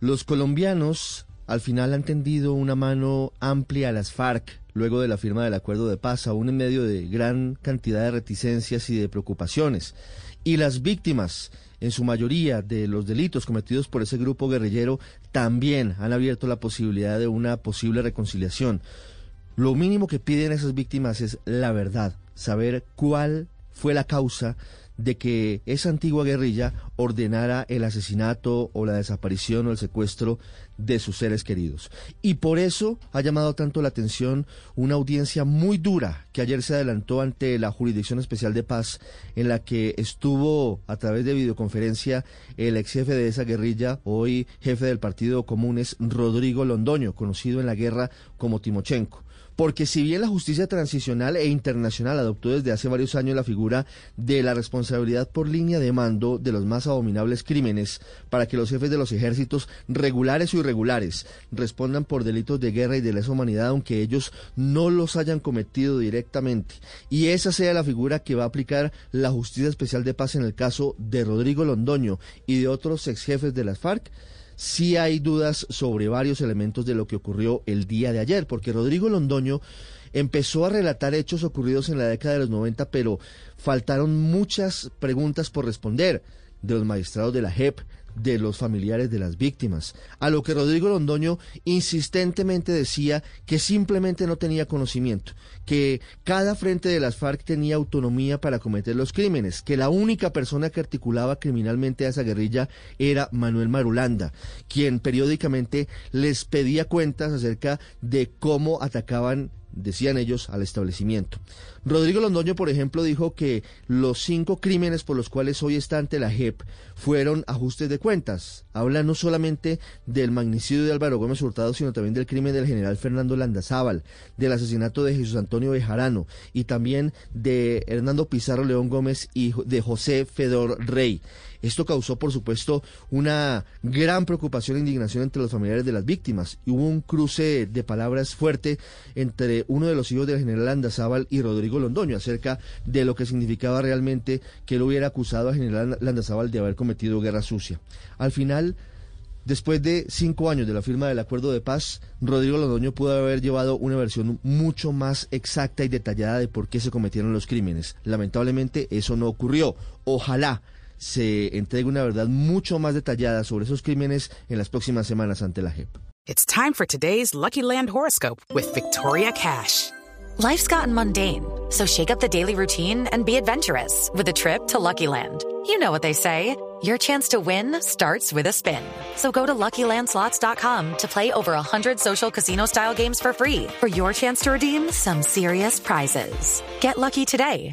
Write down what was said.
Los colombianos al final han tendido una mano amplia a las FARC luego de la firma del acuerdo de paz, aún en medio de gran cantidad de reticencias y de preocupaciones. Y las víctimas, en su mayoría, de los delitos cometidos por ese grupo guerrillero, también han abierto la posibilidad de una posible reconciliación. Lo mínimo que piden esas víctimas es la verdad, saber cuál fue la causa de que esa antigua guerrilla ordenara el asesinato o la desaparición o el secuestro de sus seres queridos. Y por eso ha llamado tanto la atención una audiencia muy dura que ayer se adelantó ante la Jurisdicción Especial de Paz, en la que estuvo a través de videoconferencia el ex jefe de esa guerrilla, hoy jefe del Partido Comunes, Rodrigo Londoño, conocido en la guerra como Timochenko porque si bien la justicia transicional e internacional adoptó desde hace varios años la figura de la responsabilidad por línea de mando de los más abominables crímenes para que los jefes de los ejércitos regulares o irregulares respondan por delitos de guerra y de lesa humanidad aunque ellos no los hayan cometido directamente. Y esa sea la figura que va a aplicar la justicia especial de paz en el caso de Rodrigo Londoño y de otros ex jefes de las FARC sí hay dudas sobre varios elementos de lo que ocurrió el día de ayer, porque Rodrigo Londoño empezó a relatar hechos ocurridos en la década de los 90, pero faltaron muchas preguntas por responder de los magistrados de la JEP, de los familiares de las víctimas, a lo que Rodrigo Londoño insistentemente decía que simplemente no tenía conocimiento, que cada frente de las FARC tenía autonomía para cometer los crímenes, que la única persona que articulaba criminalmente a esa guerrilla era Manuel Marulanda, quien periódicamente les pedía cuentas acerca de cómo atacaban decían ellos, al establecimiento. Rodrigo Londoño, por ejemplo, dijo que los cinco crímenes por los cuales hoy está ante la JEP fueron ajustes de cuentas. Habla no solamente del magnicidio de Álvaro Gómez Hurtado, sino también del crimen del general Fernando Landazábal, del asesinato de Jesús Antonio Bejarano y también de Hernando Pizarro León Gómez y de José Fedor Rey. Esto causó, por supuesto, una gran preocupación e indignación entre los familiares de las víctimas. Y hubo un cruce de palabras fuerte entre uno de los hijos del general Landazábal y Rodrigo Londoño acerca de lo que significaba realmente que él hubiera acusado a general Landazábal de haber cometido guerra sucia. Al final, Después de cinco años de la firma del acuerdo de paz, Rodrigo Londoño pudo haber llevado una versión mucho más exacta y detallada de por qué se cometieron los crímenes. Lamentablemente eso no ocurrió. Ojalá se entregue una verdad mucho más detallada sobre esos crímenes en las próximas semanas ante la JEP. It's time for today's Lucky Land horoscope with Victoria Cash. Life's gotten mundane, so shake up the daily routine and be adventurous with a trip to Lucky Land. You know what they say. Your chance to win starts with a spin. So go to LuckyLandSlots.com to play over 100 social casino-style games for free for your chance to redeem some serious prizes. Get lucky today